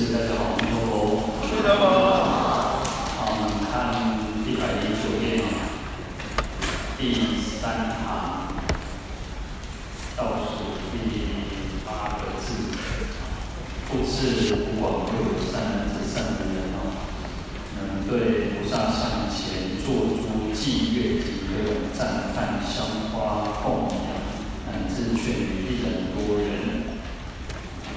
师，大家好，阿弥陀佛。阿弥陀佛。好，我们看一百零九页第三行倒数第八个字，复次吾往又善男子、善女人哦，能对菩萨像前作诸伎乐及歌赞叹香花供养，乃至劝喻一等多人。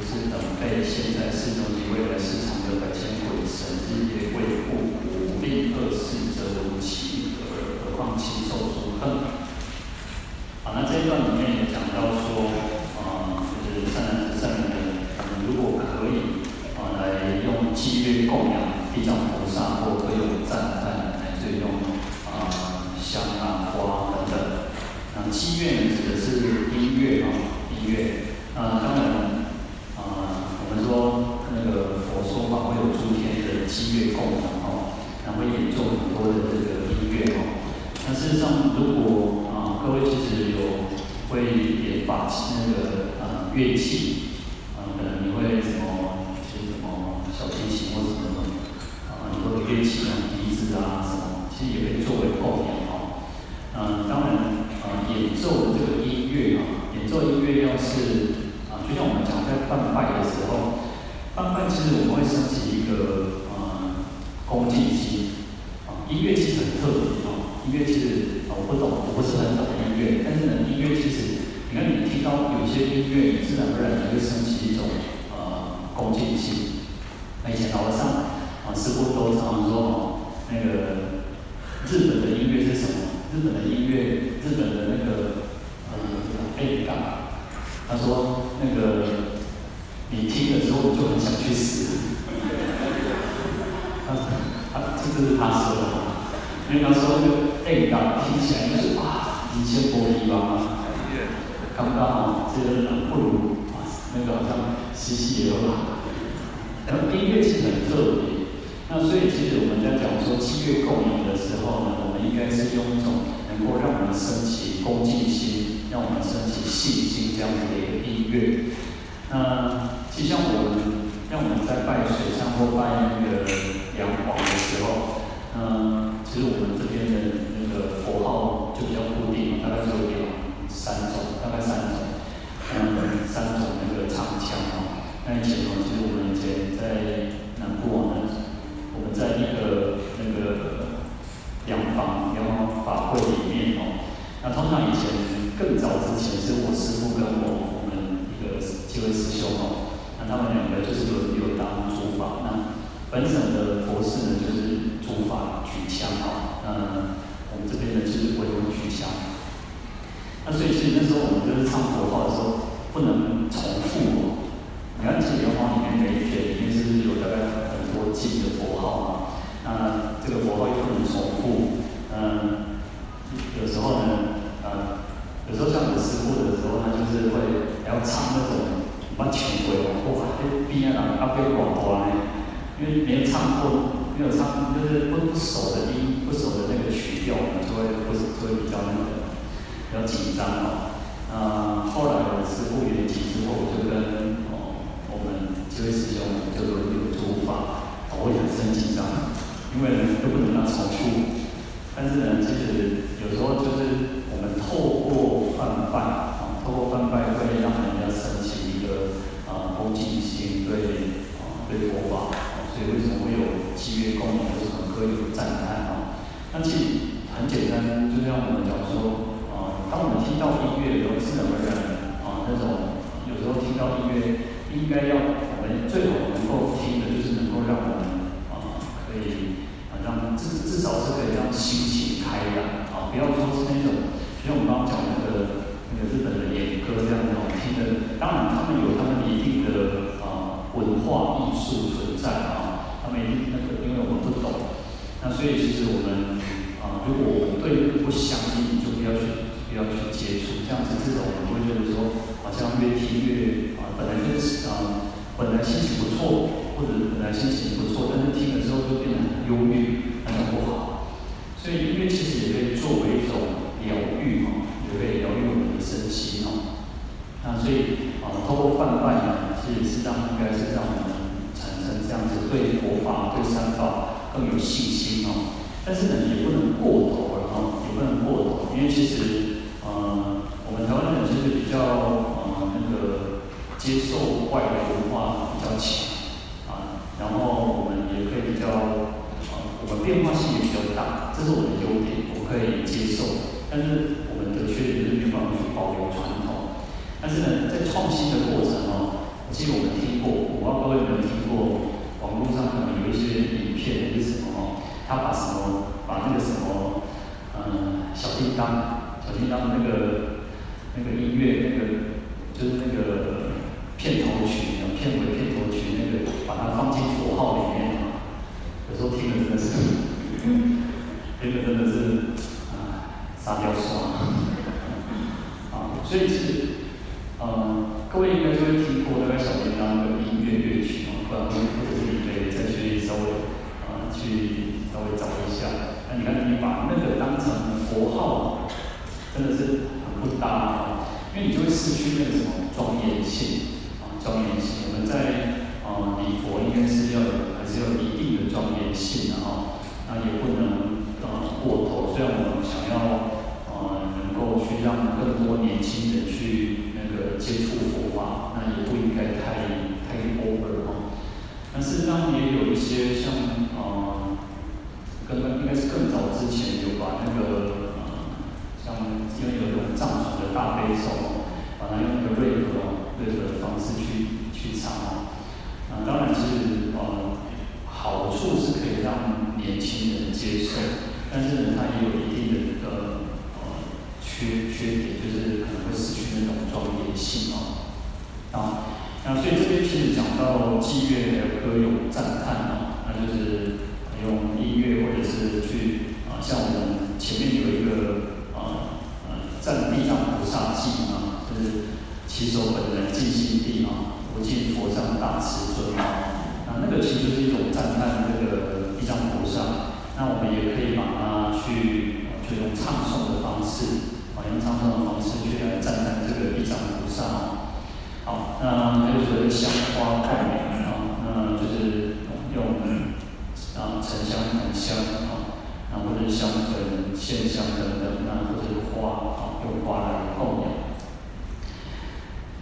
是等被现在世中及未来世常的百千鬼神日夜卫护，无令恶事则无其耳，何况其受诸恨？好，那这一段里面也讲到说，啊、呃，就是善男子、善女人，如果可以啊、呃，来用伎乐供地藏菩萨，或可以用赞叹，乃至用啊、呃、香啊花等等。那伎乐呢，指的是音乐啊，音乐。那当然。伎乐供养哦，然后演奏很多的这个音乐哦。那事实上，如果啊各位其实有会演法器那个啊乐器啊，可能你会什么学什么小提琴或者什么啊很多的乐器啊，笛子啊什么，其实也可以作为供养哦。嗯，当然啊演奏的这个音乐啊，演奏音乐要是啊，就像我们讲在梵呗时候，慢慢其实我们会升起一个呃。恭敬心啊，音乐其实很特别啊。音乐其实，我不懂，我不是很懂音乐，但是呢，音乐其实，你看你听到有一些音乐，你自然而然你会升起一种呃恭敬心。那以前老和尚啊，师傅都常常说哦，那个日本的音乐是什么？日本的音乐，日本的那个呃贝港，他说那个听的时候就很想去死。他他这是他说的，因为他说那个 A 档听起来就是哇，一千波一吧，刚刚好，这个人不如啊，那个好像西西也有啦。然后音乐其实很特别，那所以其实我们在讲说七月供养的时候呢，我们应该是用一种能够让我们升起恭敬心，让我们升起信心这样子的一个音乐。那就像我们，让我们在拜水上或拜那个。阳皇的时候，嗯，其实我们这边的那个佛号就比较固定，大概就有三种，大概三种，嗯，三种那个长枪哦。那以前哦，其实我们以前在南部呢，我们在那个那个阳房阳房法会里面哦，那通常以前更早之前是我师父跟我我们一个几位师兄哦，他们两个就是有有当主法那。本省的佛事呢，就是主法举枪哈，嗯，我们这边呢就是唯有举枪。那所以其实那时候我们就是唱佛号的时候，不能重复哦。你看这个莲花里面每一卷里面是不是有大概很多记的佛号啊？那这个佛号又不能重复，嗯，有时候呢，呃，有时候像我师父的时候，他就是会要唱那种什么曲轨哦，哇，这边啊，阿边广播呢。因为没有唱过，没有唱，就是不不熟的音，不熟的那个曲调，就会不是就会比较那个比较紧张哦。啊，后来我师傅有点急之后，我就跟哦我们这位师兄就轮流主法，我也很紧张，因为呢又不能让重复。但是呢，其实有时候就是我们透过梵呗啊，透过梵呗会让人家升起一个啊恭敬心，对啊对佛法。所以为什么会有伎乐供养？为什么可以有赞叹啊？那其实很简单，就像我们讲说，啊、呃，当我们听到音乐，有自然而然啊，那种有时候听到音乐，应该要我们最好能够听的，就是能够让我们啊，可以啊，让至至少是可以让心情开朗啊，不要说是那种，就像我们刚刚讲那个那个日本的演歌这样那种听的，当然他们有他们一定的啊文化艺术存在啊。他们一定那个，因为我们不懂，那所以其实我们啊，如果我们对不相信，就不要去，不要去接触。这样子，至少我们会觉得说，好像越听越啊，本来就是啊，本来心情不错，或者本来心情不错，但是听了之后就变得很忧郁，很不好。所以音乐其实也可以作为一种疗愈嘛，也可以疗愈我们的身心哦。那所以啊，透过梵呗呢，其实适当应该是让我们产生。对佛法、对三宝更有信心哦。但是呢，也不能过头了哦，也不能过头，因为其实，呃，我们台湾人其实比较呃那个接受外来文化比较强啊，然后我们也可以比较呃，我们变化性也比较大，这是我们的优点，我可以接受。但是我们的缺点就是没办法去保留传统。但是呢，在创新的过程哦，我记得我们听过，我不知道各位有没有听过，网上可能有一些影片，还是什么。他把什么，把那个什么，嗯，小叮当，小叮当的那个那个音乐，那个就是那个片头曲，片尾片头曲，那个把它放进佛号里面，有时候听的真的是，听的真的是啊，沙雕爽啊，所以是，嗯，各位应该都会听过那个小叮当的音乐乐曲啊，或者或者是你可以再去稍微啊去。稍微找一下，那你看，你把那个当成佛号，真的是很不搭！因为你就会失去那个什么庄严性啊，庄严性。我们在啊礼佛应该是要有，还是要有一定的庄严性的啊，那也不能啊过头。虽然我们想要啊能够去让更多年轻人去那个接触佛法，那也不应该太太 over 啊。但事实上也有一些像啊。刚刚应该是更早之前有把那个呃，像因为有那种藏传的大悲咒，把它用那个瑞格瑞格的方式去去唱啊。啊，当然是呃好处是可以让年轻人接受，但是呢，它也有一定的一个呃缺缺点，就是可能会失去那种庄严性哦。啊，那所以这边其实讲到祭乐的歌咏赞叹啊，那就是。用音乐或者是去啊，像我们前面有一个啊呃赞地藏菩萨偈啊，就是稽首本来净心地啊，不尽佛上大慈尊啊，那那个其实就是一种赞叹那个地藏菩萨。那我们也可以把它去就用唱诵的方式啊，用唱诵的方式去来赞叹这个地藏菩萨。好，那还有所谓香花供养啊，那就是用。啊，沉香、檀香啊，然后或者香粉、线香等等，那或者是花啊，用花来供养。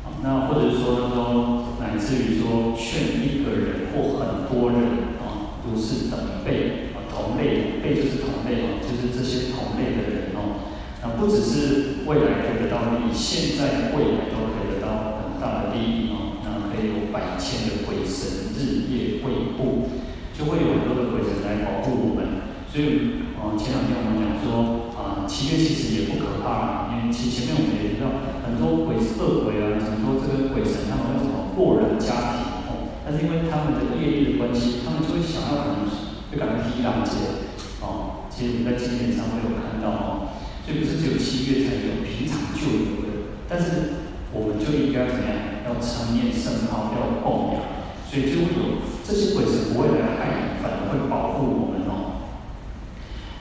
啊，那或者说说，乃至于说劝一个人或很多人啊，如是等辈啊，同类，辈就是同类啊，就是这些同类的人哦。那不只是未来可以得到利益，现在未来都可以得到很大的利益啊。那可以有百千的鬼神日夜卫护。就会有很多的鬼神来保护我们，所以，呃，前两天我们讲说，啊、呃，七月其实也不可怕，因为其前面我们也提到很多鬼是恶鬼啊，很多这个鬼神他们为什么过人家庭哦，但是因为他们的业力的关系，他们就会想要可能就感觉提档节哦，其实你在经典上会有看到哦，所以不是只有七月才有，平常就有的，但是我们就应该怎么样？要称念圣号，要供养，所以就会有。这些鬼神不会来害你，反而会保护我们哦。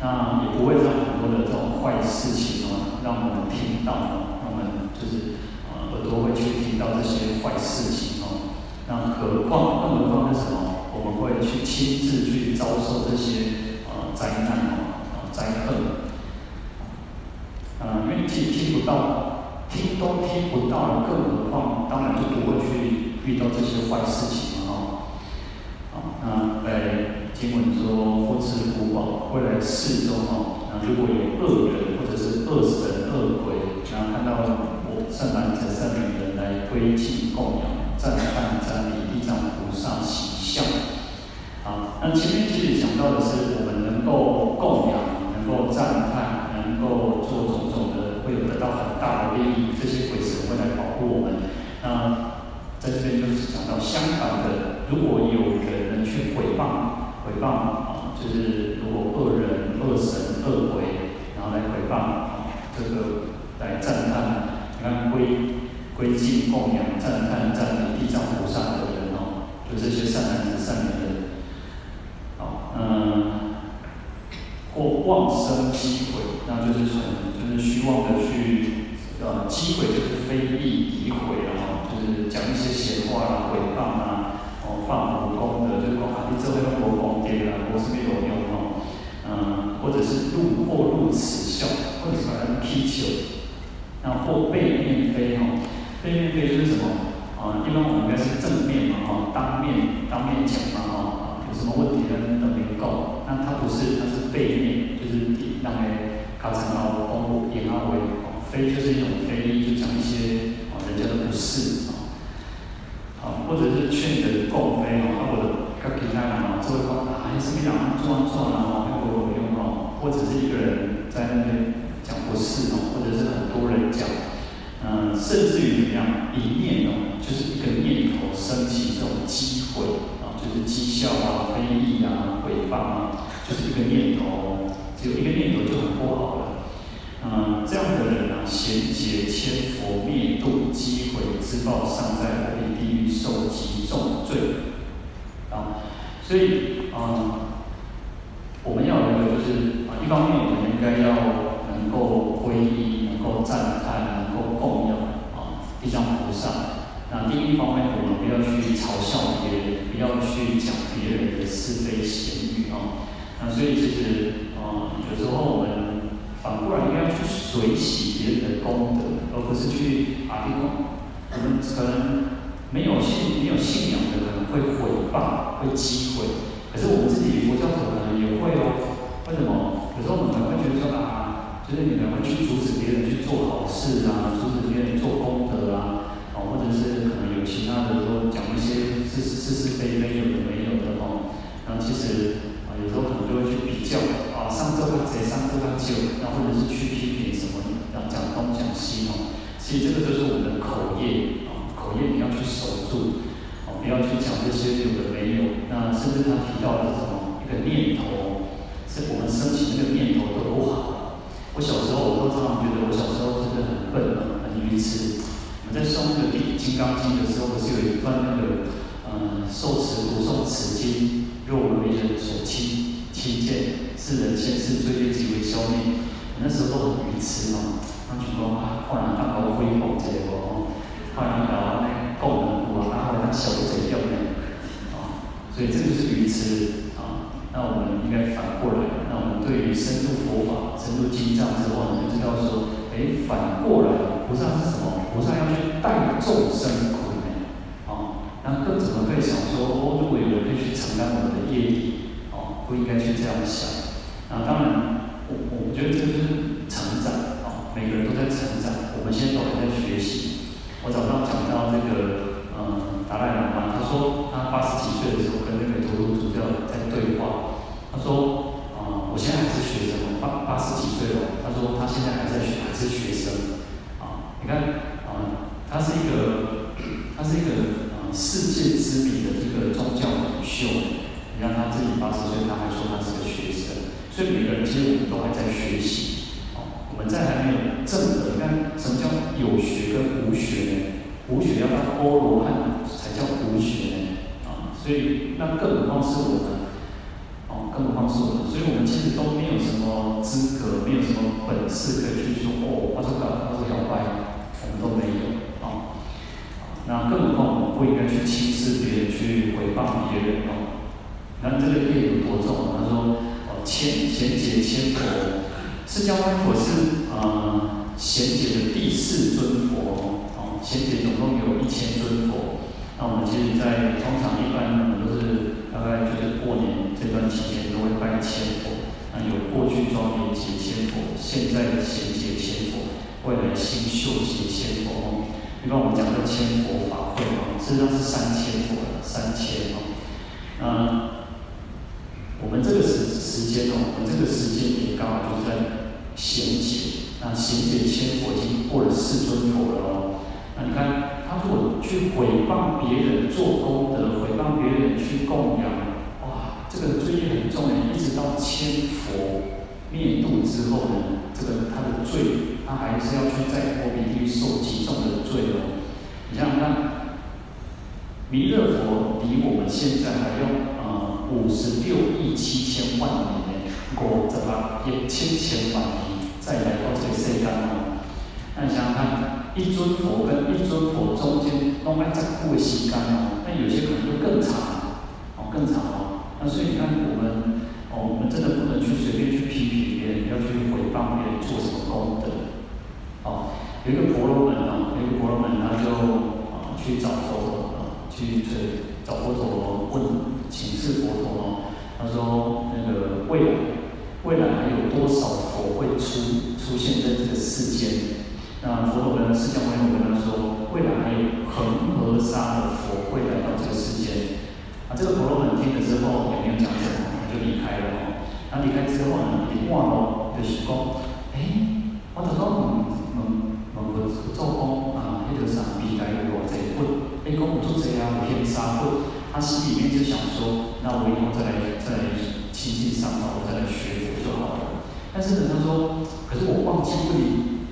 那也不会让很多的这种坏事情哦，让我们听到哦，让我们就是呃耳朵会去听到这些坏事情哦。那何况更何况是什么？我们会去亲自去遭受这些呃灾难哦，灾祸。呃，因为听听不到，听都听不到，更何况当然就不会去遇到这些坏事情了。好。那在经文说，护持古堡，未来世中哦，那如果有恶人或者是恶神恶鬼，然后看到我善男子善女人来归敬供养、赞叹瞻礼地藏菩萨形象，啊，那前面其实讲到的是我们能够供养、能够赞叹、能够做种种的，会得到很大的利益，这些鬼神会来保护我们。那在这边就是讲到相反的，如果有人能去毁谤、毁谤啊，就是如果恶人、恶神、恶鬼，然后来毁谤啊，这个来赞叹，你看归归敬供养、赞叹、赞地藏菩萨的人哦，就这些善男子、善女人，妄生讥毁，那就是从就是虚妄的去呃讥毁，就是非议诋毁了哈。就是讲一些闲话啦、诽谤啊，哦，放无功的，就是讲啊，你这或是没有用哦，嗯，或者是怒或怒耻笑，或者是把它踢球，然后或背面飞哦，背面飞就是什么啊？一般我们应该是正面嘛哈，当面当面讲嘛哈，有什么问题跟等明告，那它不是，它是背面，就是让诶卡场到公布言阿为哦，非就是一种飞议，就讲一些啊人家的不是啊，啊或者是劝人共非哦，或者。跟其他人啊，做一个啊，还是没两做完做完了哦，没有用哦，或者是一个人在那边讲不是哦，或者是很多人讲，嗯，甚至于怎么样，一念哦，就是一个念头升起这种讥毁啊，就是讥笑啊、非议啊、诽谤啊，就是这个念头，只有一个念头就很不好了。嗯，这样的人啊，贤劫千佛灭度讥毁之报，尚在火彼地狱受极重罪。啊，所以啊、嗯，我们要有一个就是啊，一方面我们应该要能够皈依，能够赞叹，能够供养啊，地藏菩萨。那另一方面，我们不要去嘲笑别人，不要去讲别人的是非闲语啊。那所以其实啊，有时候我们反过来应该去随喜别人的功德，而不是去啊，这种我们可能。没有信、没有信仰的人会毁谤、会讥毁，可是我们自己佛教徒可能也会哦。为什么？有时候我们会觉得说啊，就是你们会去阻止别人去做好事啊，阻止别人做功德啊，哦，或者是可能有其他的说讲一些是是是非非有的没有的哦。然后其实啊，有时候可能就会去叫啊，上这个贼，上这个旧，然后或者是去批评什么，讲讲东讲西哦。其实这个就是我们的口业。口业你要去守住，哦，不要去讲这些有的没有。那甚至他提到的什么一个念头，是我们升起那个念头都不好。我小时候我都常常觉得，我小时候真的很笨啊，很愚痴。我们在诵那个《金刚经》的时候，不是有一段那个，嗯，受持读诵此经，若为人所亲亲见，是人现世罪业即为消灭。那时候都很愚痴嘛，那就说啊，换了大高飞鸿这个哦。换领导啊，那功能不啊，然后他小贼掉的啊，所以这就是愚痴啊。那我们应该反过来，那我们对于深入佛法、深入经藏之后，我们就知道说，反过来，菩萨是什么？菩萨要去带众生苦呢啊。那更怎么可以想说，哦，如果有人可以去承担我们的业力，哦，不应该去这样想。那当然，我我觉得这就是成长啊，每个人都在成长，我们现在都还在学习。我早上讲到那个，嗯，达赖喇嘛，他说他八十几岁的时候跟那个图图主教在对话。他说，啊、嗯，我现在还是学生，八八十几岁了。他说他现在还在学，还是学生。啊，你看，啊，他是一个，他是一个，啊，世界知名的这个宗教领袖。你看他自己八十岁，他还说他是个学生。所以每个人其实我们都还在学习。我们在还没有证得，你看什么叫有学跟无学呢？无学要到阿罗汉才叫无学呢，啊，所以那更何况是我们，哦，更何况是我们，所以我们其实都没有什么资格，没有什么本事可以去说哦，我这个我这个要拜，我们都没有，啊，那更何况我们不应该去轻视别人，去诽谤别人哦。那这个业有多重？他说哦，千千劫千佛。释迦牟尼佛是呃贤劫的第四尊佛哦，贤劫总共有一千尊佛。那我们其实在通常一般我们都是大概就是过年这段期间都会拜千佛。那有过去庄严劫千佛，现在的贤劫千佛，未来新秀劫千佛哦。一般我们讲的千佛法会哦，实际上是三千佛的三千哦。嗯，我们这个时时间哦，我们这个时间也刚好就在。贤劫，那贤劫千佛已经过了四尊佛了哦。那你看，他如果去诽谤别人做功德，诽谤别人去供养，哇，这个罪业很重的。一直到千佛灭度之后呢，这个他的罪，他还是要去在火彼地狱受极重的罪哦。你想想看，弥勒佛比我们现在还要呃五十六亿七千万年呢，过这么也千千万年。再来到这个世间哦，那你想想看，一尊佛跟一尊佛中间都还在过时间哦，那有些可能就更长哦，更长哦。那所以你看，我们哦，我们真的不能去随便去批评别人，要去诽谤别人做什么功德。哦，有一个婆罗门啊，有一个婆罗门，他就啊去找佛陀啊，去去找佛陀问请示佛陀哦，他说那个未来未来还有多少佛会出出现在这个世间？那佛陀跟释迦牟尼跟他说，未来还有恒河沙的佛会来到这个世间。啊，这个婆罗门听了之后也没有讲什么，他就离开了哦。他离开之后呢，一望哦，就是讲，哎，我头先问问问个做工啊，那个啥未来有偌济佛？哎，讲有做这啊，有天沙佛。他心里面就想说，那我以后再来再来亲近三宝，我再来学佛就好了。但是呢，他说，可是我忘记了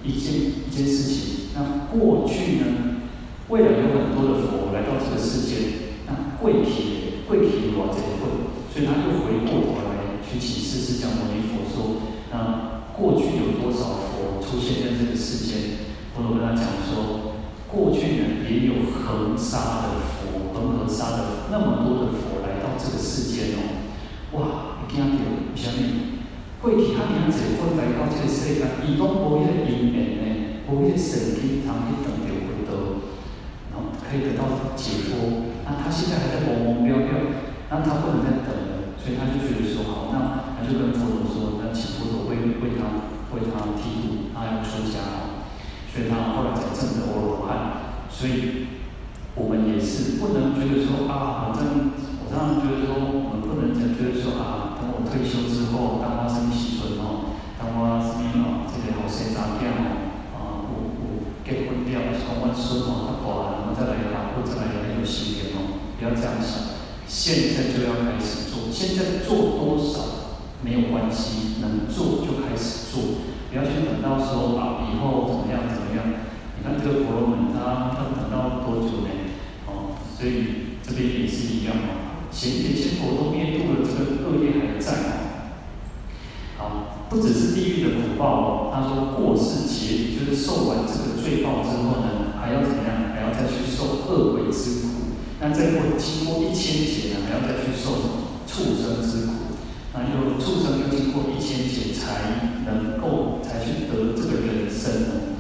一件一件事情，那过去呢，未来有很多的佛来到这个世界，那贵体。会提我这一份，所以他又回过头来去请示释迦牟尼佛说：那过去有多少佛出现在这个世间？佛陀跟他讲说，过去呢也有恒沙的佛，恒河沙的那么多的佛来到这个世间哦。哇，你听到为什么？会提他名字会来到这个世界，伊都无迄个因缘呢，无迄个神经堂去等着获得，然后可以得到解脱。那他现在还在懵懵懂懂，那他不能再等了，所以他就觉得说好，那他就跟佛陀说，那请佛陀为为他为他剃度，他要出家了，所以他后来才证得阿罗汉。所以我们也是不能觉得说啊，反正我这样觉得说，不能只觉得说啊，等我退休之后，当我生喜存哦，当我什么哦，这个好生长辈哦，啊，我我结婚了，当我孙哦，他大，然后再来啊，或者来很有时间。不要这样想，现在就要开始做。现在做多少没有关系，能做就开始做。不要去等到说啊，以后怎么样怎么样。你看这个婆罗门，他他等到多久呢？哦，所以这边也是一样哦。前前前佛都灭度了，这个恶业还在。好，不只是地狱的苦报哦。他说过世劫，就是受完这个罪报之后呢，还要怎么样？还要再去受恶鬼之苦。那再过经过一千劫呢，还要再去受畜生之苦？那又畜生又经过一千劫才能够才去得这个人生呢？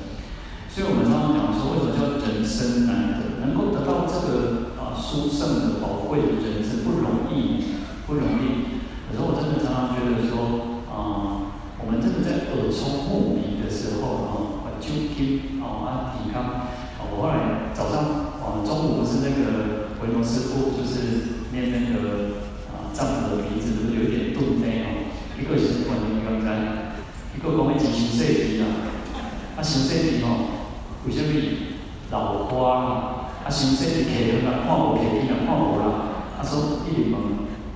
所以我们常常讲说，为什么叫人生难得？能够得到这个殊胜的宝贵的人生不容易，不容易。可是我真的常常觉得说，啊、呃，我们真的在耳聪目明的时候啊，就听啊，抵抗啊，我后来早上啊，中午不是那个。维摩师父就是念那个啊，丈夫的名字是有一点顿内哦，一个是关于刚才，一个讲的是修身体啊，啊修身体哦，为什么老花啊？啊修身体开了，看无开，伊也看无啦。他说一直问，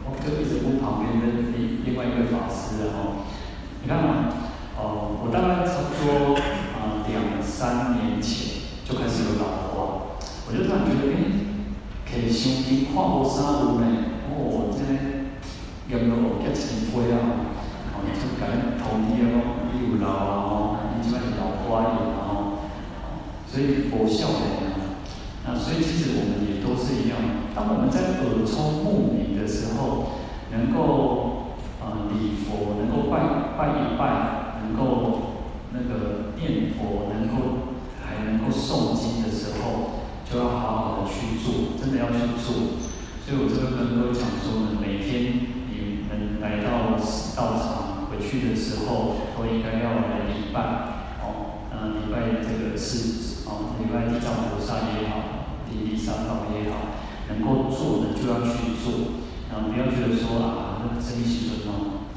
我就一直问旁边的另另外一位法师哦，你看嘛，哦，我大概差不多啊两三年前就开始有老花，我就突然觉得，哎。诶，相机看无啥有呢？哦，这个验到哦，结尘灰啊，哦，就甲咱通知啊，讲你有老啊，哦，你即摆是老花眼啊，哦，所以无效的啊。那所以其实我们也都是一样，当我们在耳聪目明的时候，能够啊礼佛，能够拜拜一拜，能够那个念佛，能够还能够诵经的时候。就要好好的去做，真的要去做。所以我这个跟各位讲说呢，每天你们来到道场回去的时候，都应该要来礼拜哦，嗯，礼拜这个是哦，礼拜地藏菩萨也好，地地三宝也好，能够做的就要去做，然后不要觉得说啊，那个真是什么，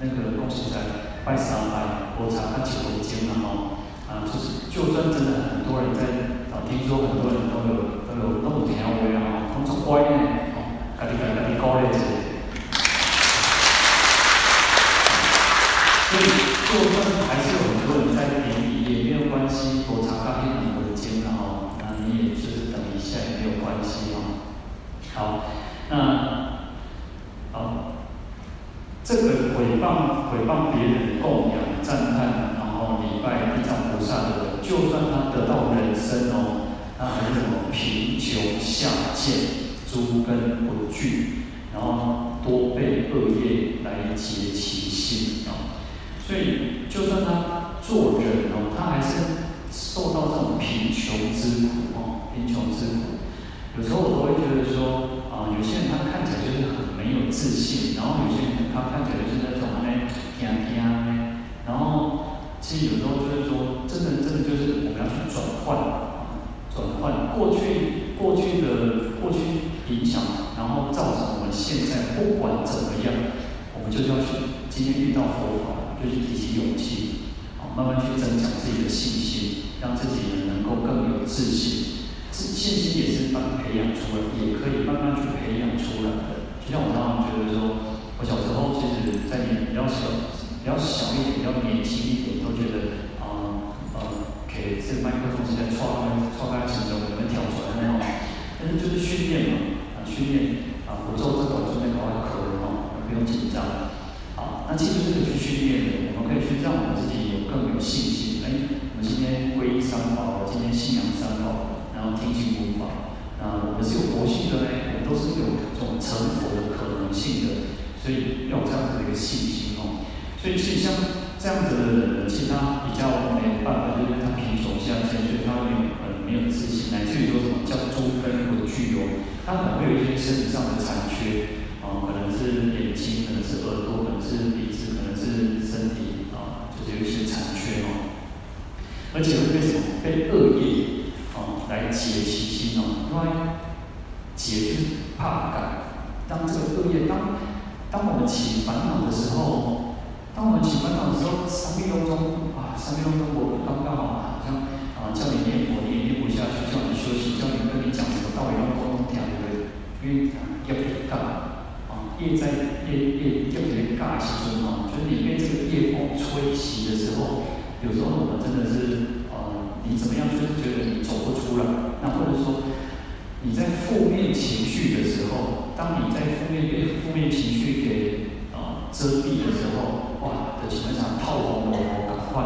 那个恭喜在拜三拜，我查看几回经了哦，啊，就是就算真的很多人在。啊听说很多人都有都有那么调味啊，工作乖呢，哦，家己家己高一些。所以，就算还是有很多人在点你也没有关系，多查看一两回经了哦，那你也就是等一下也没有关系哦。好，那好，这个诽谤诽谤别人供养赞叹，然后礼拜地藏菩萨的。就算他得到人生哦，他还是什么贫穷下贱，诸根不具，然后多被恶业来结其心哦。所以，就算他做人哦，他还是受到这种贫穷之苦哦，贫穷之苦。有时候我会觉得说，啊，有些人他看起来就是很没有自信，然后有些人他看起来就是那种哎，嗲嗲的，然后其实有时候就是说，真的真的就是我们要去转换，转换过去过去的过去影响。然后造成我们现在不管怎么样，我们就是要去今天遇到佛法，就是提起勇气，好，慢慢去增强自己的信心，让自己呢能够更有自信。自信心也是慢培养出来，也可以慢慢去培养出来的。就像我常常觉得说，and follow 被情绪给啊、呃、遮蔽的时候，哇，的基本上套红了，赶快，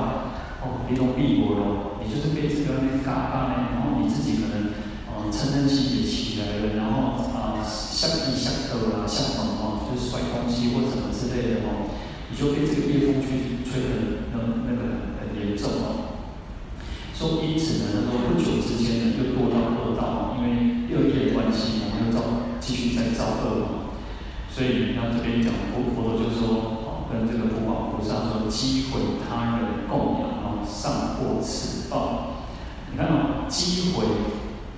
哦，你都避过了，你就是被这个那尬尬呢，然后你自己可能，呃，嗔恨心也起来了，然后啊。像地像头啊，像什么就是摔东西或什么之类的哦，你就被这个夜风去吹的那那个很严重哦。说因此呢，他说不久之间呢，就堕到恶道，因为恶业关系，然后又造继续再造恶嘛。所以他这边讲佛佛陀就是说哦，跟这个普广菩萨说，讥毁他人供养哦，上获此报。你看哦，讥毁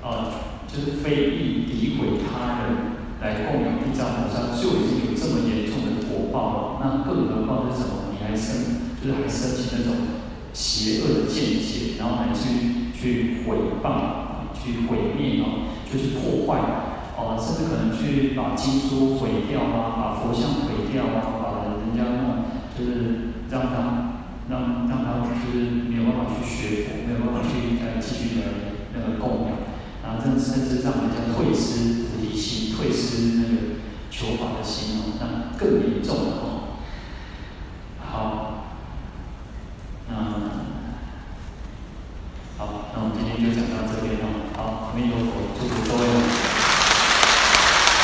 啊，就是非议诋毁他人。来供养地藏菩萨就已经有这么严重的果报了，那更何况是什么？你还生，就是还生起那种邪恶的见解，然后还去去毁谤、去毁灭啊，就是破坏哦，甚至可能去把经书毁掉啊，把佛像毁掉啊，把人家弄，就是让他让让他就是没有办法去学佛，没有办法去再继续的那个供养，然后甚至甚至让人家退失离。心退失那个求法的心哦，那更严重了哦。